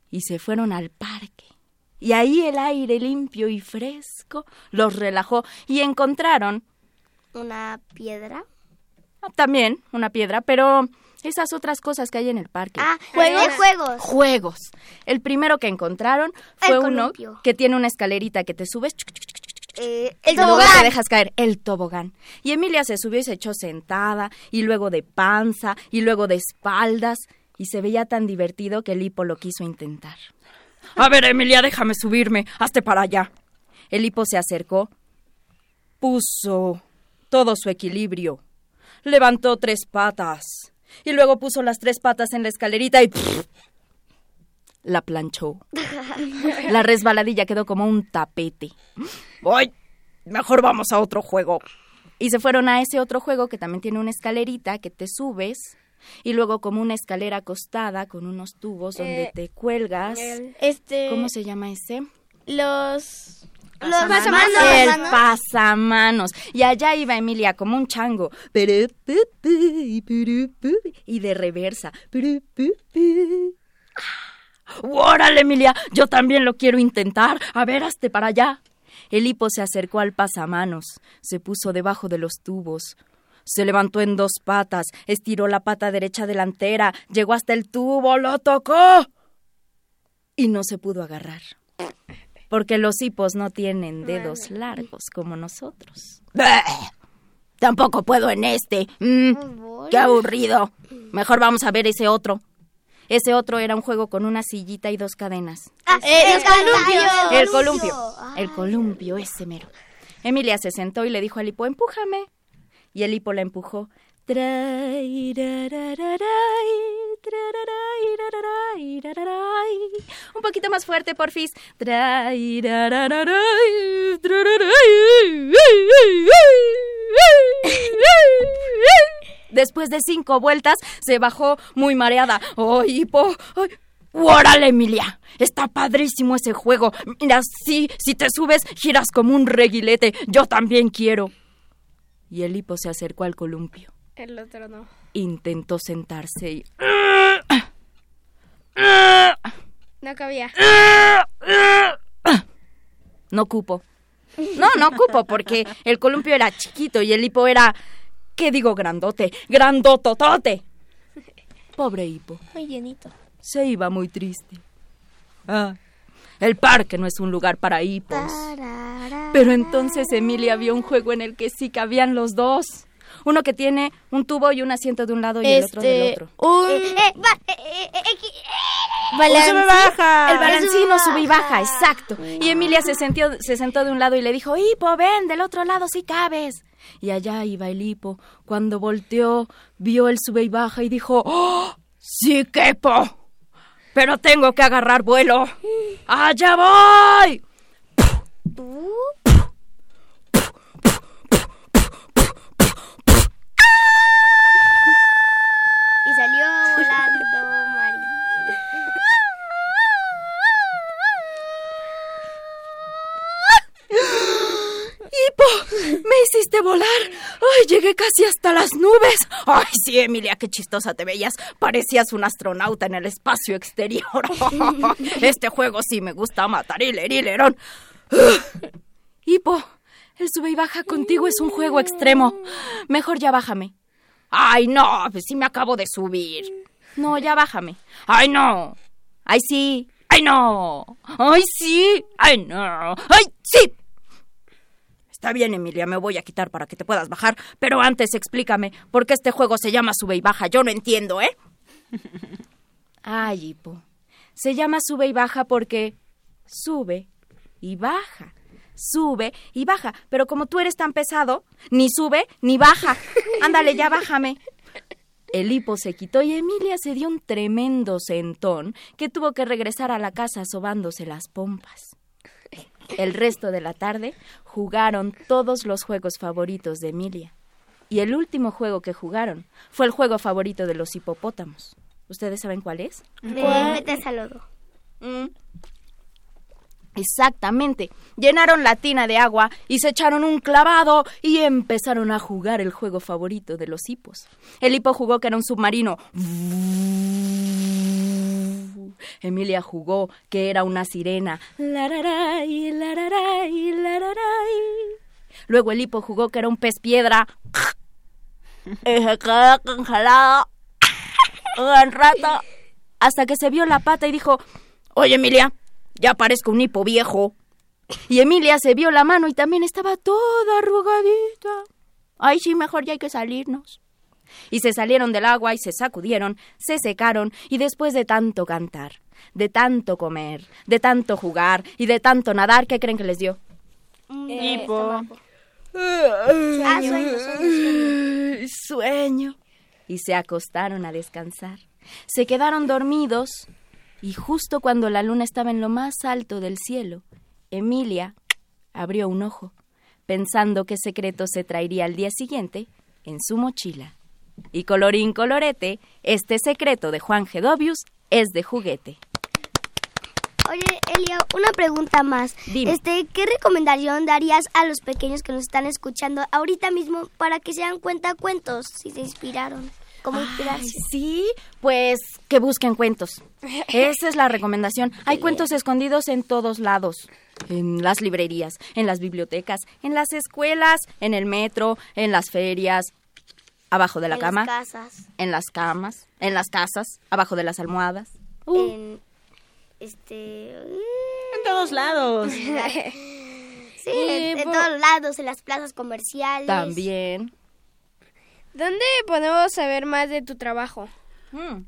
Y se fueron al parque. Y ahí el aire limpio y fresco los relajó y encontraron ¿Una piedra? también una piedra, pero esas otras cosas que hay en el parque. Ah, juegos. juegos. Juegos. El primero que encontraron fue uno que tiene una escalerita que te subes Eh, y el luego te tobogán. dejas caer, el tobogán. Y Emilia se subió y se echó sentada, y luego de panza, y luego de espaldas, y se veía tan divertido que el hipo lo quiso intentar. A ver, Emilia, déjame subirme, hazte para allá. El hipo se acercó, puso todo su equilibrio, levantó tres patas, y luego puso las tres patas en la escalerita y la planchó. *laughs* La resbaladilla quedó como un tapete. ¡Ay! Mejor vamos a otro juego. Y se fueron a ese otro juego que también tiene una escalerita que te subes y luego como una escalera acostada con unos tubos donde Eh, te cuelgas. Este. ¿Cómo se llama ese? Los. Los pasamanos. El pasamanos. Y allá iba Emilia como un chango. Y de reversa. ¡Órale, Emilia! Yo también lo quiero intentar. A ver, hazte para allá. El hipo se acercó al pasamanos, se puso debajo de los tubos. Se levantó en dos patas, estiró la pata derecha delantera, llegó hasta el tubo, lo tocó. Y no se pudo agarrar. Porque los hipos no tienen dedos largos como nosotros. Tampoco puedo en este. Mm, qué aburrido. Mejor vamos a ver ese otro. Ese otro era un juego con una sillita y dos cadenas. Ah, el columpio. El columpio. El columpio, ese mero. Emilia se sentó y le dijo al hipo, empújame. Y el hipo la empujó. Un poquito más fuerte, porfis. Después de cinco vueltas, se bajó muy mareada. ¡Ay, hipo! ¡Ay! ¡Órale, Emilia! Está padrísimo ese juego. Mira, sí, si te subes, giras como un reguilete. Yo también quiero. Y el hipo se acercó al columpio. El otro no. Intentó sentarse y... No cabía. No cupo. No, no cupo, porque el columpio era chiquito y el hipo era... ¿Qué digo? Grandote. Grandototote. Pobre hipo. Muy llenito. Se iba muy triste. Ah, el parque no es un lugar para hipos. Pero entonces Emilia vio un juego en el que sí cabían los dos. Uno que tiene un tubo y un asiento de un lado y el otro del Este. otro. Un. Eh, eh, eh, eh, eh, eh, sube baja. El balancino Sube y baja, exacto. Y Emilia se, sentió, se sentó de un lado y le dijo, Hipo, ven, del otro lado sí cabes. Y allá iba el hipo. Cuando volteó, vio el sube y baja y dijo, ¡Oh, sí quepo! Pero tengo que agarrar vuelo. ¡Allá voy! ¡Me hiciste volar! ¡Ay, llegué casi hasta las nubes! ¡Ay, sí, Emilia, qué chistosa te veías! Parecías un astronauta en el espacio exterior. *laughs* Este juego sí me gusta matar hilerilerón. Hipo, el sube y baja contigo es un juego extremo. Mejor ya bájame. ¡Ay, no! Pues sí me acabo de subir. No, ya bájame. ¡Ay, no! ¡Ay, sí! ¡Ay, no! ¡Ay, sí! ¡Ay, no! ¡Ay, sí! Está bien, Emilia, me voy a quitar para que te puedas bajar, pero antes explícame por qué este juego se llama sube y baja. Yo no entiendo, ¿eh? *laughs* Ay, Hipo. Se llama sube y baja porque sube y baja. Sube y baja. Pero como tú eres tan pesado, ni sube ni baja. Ándale, ya bájame. El hipo se quitó y Emilia se dio un tremendo sentón que tuvo que regresar a la casa sobándose las pompas. El resto de la tarde jugaron todos los juegos favoritos de Emilia. Y el último juego que jugaron fue el juego favorito de los hipopótamos. ¿Ustedes saben cuál es? Lodo. Mm. Exactamente. Llenaron la tina de agua y se echaron un clavado y empezaron a jugar el juego favorito de los hipos. El hipo jugó que era un submarino. Emilia jugó que era una sirena. Lararay, lararay, lararay. Luego el hipo jugó que era un pez piedra. *laughs* Y se quedó congelado un rato hasta que se vio la pata y dijo, Oye Emilia, ya parezco un hipo viejo. Y Emilia se vio la mano y también estaba toda arrugadita. Ay, sí, mejor ya hay que salirnos. Y se salieron del agua y se sacudieron, se secaron y después de tanto cantar, de tanto comer, de tanto jugar y de tanto nadar, ¿qué creen que les dio? Hipo. Ah, sueño, sueño, Sueño. Y se acostaron a descansar. Se quedaron dormidos y justo cuando la luna estaba en lo más alto del cielo, Emilia abrió un ojo, pensando qué secreto se traería al día siguiente en su mochila. Y colorín colorete, este secreto de Juan Gedovius es de juguete. Oye, Elia, una pregunta más. Dime. Este, ¿qué recomendación darías a los pequeños que nos están escuchando ahorita mismo para que se dan cuenta cuentos si se inspiraron? ¿Cómo inspirarse? Sí, pues que busquen cuentos. *laughs* Esa es la recomendación. Hay cuentos escondidos en todos lados. En las librerías, en las bibliotecas, en las escuelas, en el metro, en las ferias, abajo de la En cama, las casas. en las camas, en las casas, abajo de las almohadas. Uh. En, este... En todos lados. *laughs* Sí, en, en todos lados, en las plazas comerciales. También. ¿Dónde podemos saber más de tu trabajo?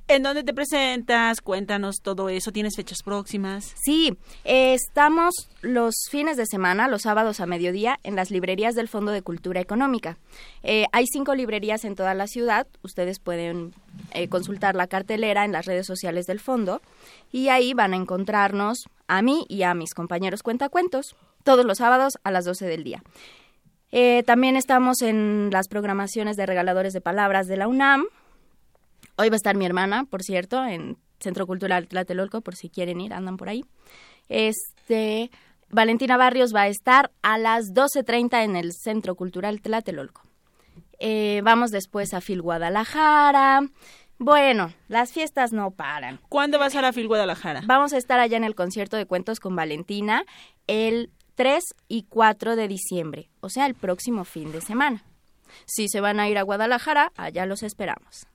¿En dónde te presentas? Cuéntanos todo eso. ¿Tienes fechas próximas? Sí, eh, estamos los fines de semana, los sábados a mediodía, en las librerías del Fondo de Cultura Económica. Eh, hay cinco librerías en toda la ciudad. Ustedes pueden eh, consultar la cartelera en las redes sociales del fondo y ahí van a encontrarnos a mí y a mis compañeros cuentacuentos todos los sábados a las 12 del día. Eh, también estamos en las programaciones de regaladores de palabras de la UNAM. Hoy va a estar mi hermana, por cierto, en Centro Cultural Tlatelolco, por si quieren ir, andan por ahí. Este, Valentina Barrios va a estar a las 12.30 en el Centro Cultural Tlatelolco. Eh, vamos después a Phil Guadalajara. Bueno, las fiestas no paran. ¿Cuándo vas a la Phil Guadalajara? Vamos a estar allá en el concierto de cuentos con Valentina el 3 y 4 de diciembre, o sea, el próximo fin de semana. Si se van a ir a Guadalajara, allá los esperamos.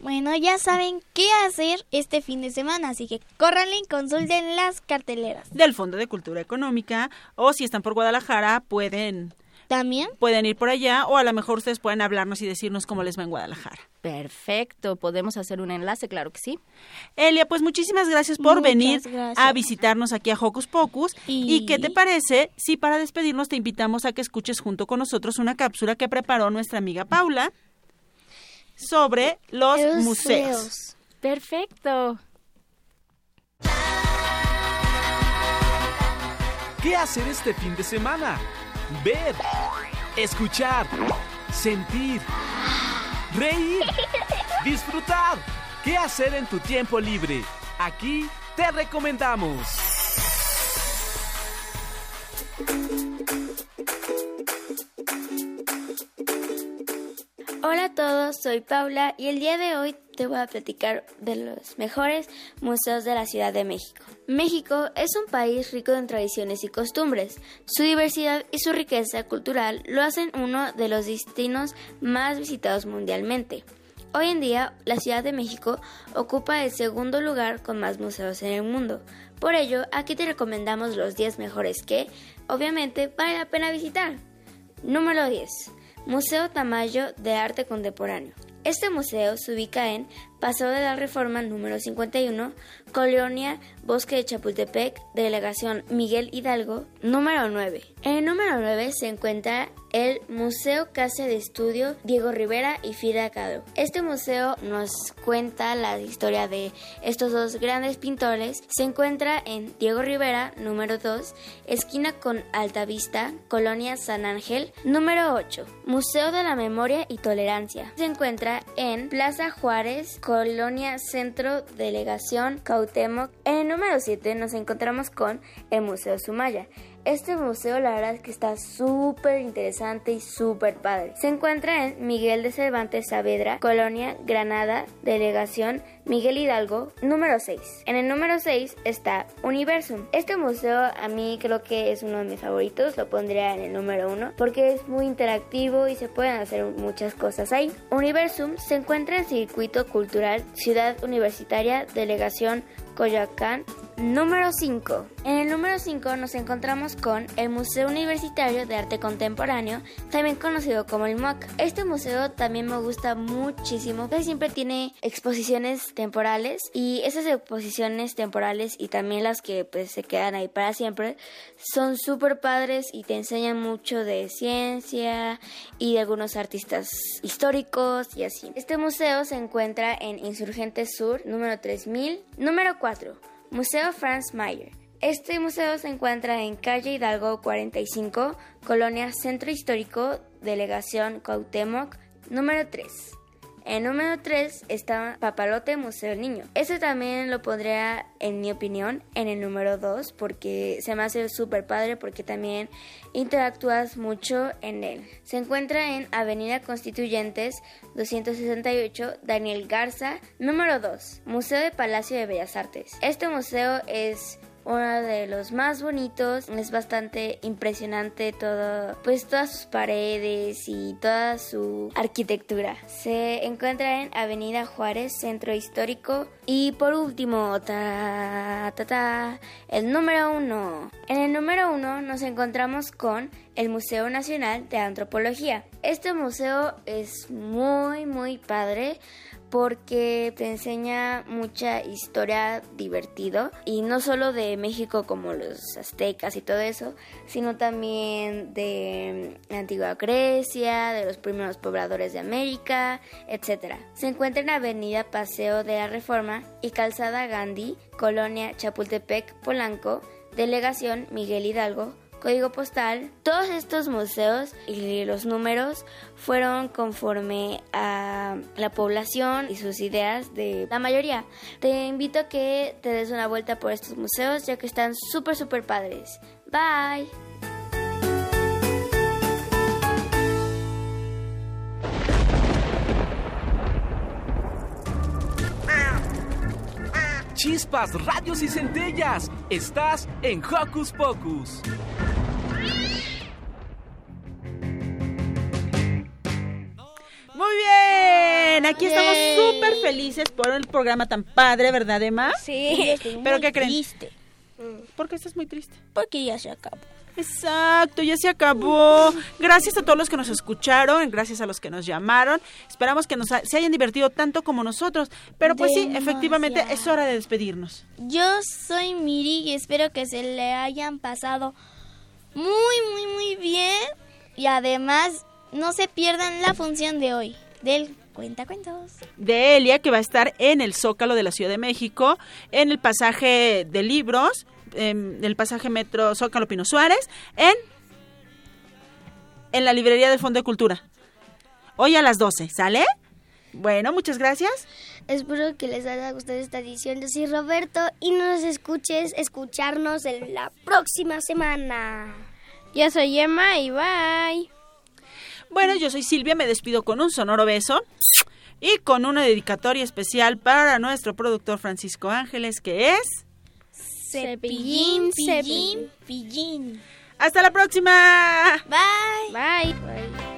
Bueno, ya saben qué hacer este fin de semana, así que córranle y consulten las carteleras. Del Fondo de Cultura Económica. O si están por Guadalajara, pueden... ¿También? Pueden ir por allá o a lo mejor ustedes pueden hablarnos y decirnos cómo les va en Guadalajara. Perfecto, podemos hacer un enlace, claro que sí. Elia, pues muchísimas gracias por Muchas venir gracias. a visitarnos aquí a Hocus Pocus. Y- ¿Y qué te parece si para despedirnos te invitamos a que escuches junto con nosotros una cápsula que preparó nuestra amiga Paula sobre los Los museos? museos. Perfecto. ¿Qué hacer este fin de semana? Ver, escuchar, sentir, reír, *laughs* disfrutar. ¿Qué hacer en tu tiempo libre? Aquí te recomendamos. Hola a todos, soy Paula y el día de hoy te voy a platicar de los mejores museos de la Ciudad de México. México es un país rico en tradiciones y costumbres. Su diversidad y su riqueza cultural lo hacen uno de los destinos más visitados mundialmente. Hoy en día, la Ciudad de México ocupa el segundo lugar con más museos en el mundo. Por ello, aquí te recomendamos los 10 mejores que, obviamente, vale la pena visitar. Número 10. Museo Tamayo de Arte Contemporáneo. Este museo se ubica en Paseo de la Reforma número 51, Colonia Bosque de Chapultepec, Delegación Miguel Hidalgo, número 9. En el número 9 se encuentra el Museo Casa de Estudio Diego Rivera y Frida Kahlo. Este museo nos cuenta la historia de estos dos grandes pintores. Se encuentra en Diego Rivera, número 2, esquina con Alta Vista, Colonia San Ángel, número 8. Museo de la Memoria y Tolerancia. Se encuentra en Plaza Juárez, Colonia Centro, Delegación Cautemoc. En el número 7 nos encontramos con el Museo Sumaya. Este museo la verdad es que está súper interesante y súper padre. Se encuentra en Miguel de Cervantes Saavedra, Colonia Granada, Delegación Miguel Hidalgo, número 6. En el número 6 está Universum. Este museo a mí creo que es uno de mis favoritos, lo pondría en el número 1 porque es muy interactivo y se pueden hacer muchas cosas ahí. Universum se encuentra en Circuito Cultural Ciudad Universitaria, Delegación Coyoacán, Número 5. En el número 5 nos encontramos con el Museo Universitario de Arte Contemporáneo, también conocido como el MOAC. Este museo también me gusta muchísimo, que siempre tiene exposiciones temporales y esas exposiciones temporales y también las que pues se quedan ahí para siempre son súper padres y te enseñan mucho de ciencia y de algunos artistas históricos y así. Este museo se encuentra en Insurgente Sur, número 3000. Número 4. Museo Franz Mayer. Este museo se encuentra en calle Hidalgo 45, Colonia Centro Histórico, Delegación Cuauhtémoc, número 3. En número 3 está Papalote Museo del Niño. Este también lo pondría, en mi opinión, en el número 2 porque se me hace súper padre porque también interactúas mucho en él. Se encuentra en Avenida Constituyentes 268, Daniel Garza, número 2, Museo de Palacio de Bellas Artes. Este museo es uno de los más bonitos, es bastante impresionante todo, pues todas sus paredes y toda su arquitectura. Se encuentra en Avenida Juárez, Centro Histórico y por último, ta, ta, ta, el número uno. En el número uno nos encontramos con el Museo Nacional de Antropología. Este museo es muy muy padre porque te enseña mucha historia divertido y no solo de México como los aztecas y todo eso, sino también de la antigua Grecia, de los primeros pobladores de América, etc. Se encuentra en Avenida Paseo de la Reforma y Calzada Gandhi, Colonia Chapultepec, Polanco, Delegación Miguel Hidalgo, código postal. Todos estos museos y los números fueron conforme a la población y sus ideas de la mayoría. Te invito a que te des una vuelta por estos museos ya que están súper, súper padres. Bye. Chispas, radios y centellas. Estás en Hocus Pocus. Muy bien, aquí estamos súper felices por el programa tan padre, ¿verdad, Emma? Sí. *laughs* ¿Pero qué creen? Triste. ¿Por qué estás muy triste? Porque ya se acabó. Exacto, ya se acabó. Gracias a todos los que nos escucharon, gracias a los que nos llamaron. Esperamos que nos ha- se hayan divertido tanto como nosotros. Pero pues sí, efectivamente es hora de despedirnos. Yo soy Miri y espero que se le hayan pasado muy, muy, muy bien. Y además, no se pierdan la función de hoy del Cuentacuentos. De Elia, que va a estar en el Zócalo de la Ciudad de México, en el pasaje de libros, en el pasaje Metro Zócalo Pino Suárez, en, en la librería del Fondo de Cultura. Hoy a las 12, ¿sale? Bueno, muchas gracias. Espero que les haya gustado esta edición. Yo soy Roberto y nos escuches escucharnos en la próxima semana. Yo soy Emma y bye. Bueno, yo soy Silvia, me despido con un sonoro beso y con una dedicatoria especial para nuestro productor Francisco Ángeles, que es... Cepillín, cepillín, pillín. Hasta la próxima. Bye. Bye. Bye.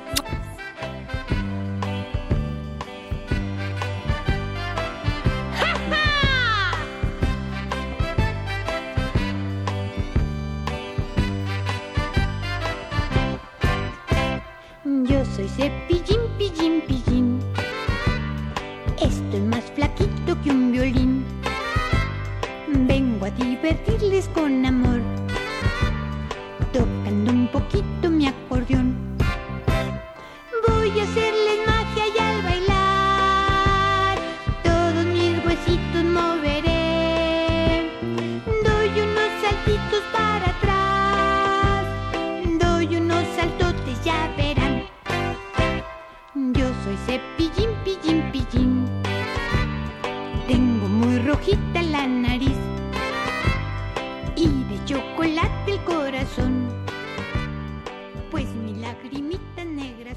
Yo soy cepillín, pillín, pillín. Estoy más flaquito que un violín. Vengo a divertirles con amor,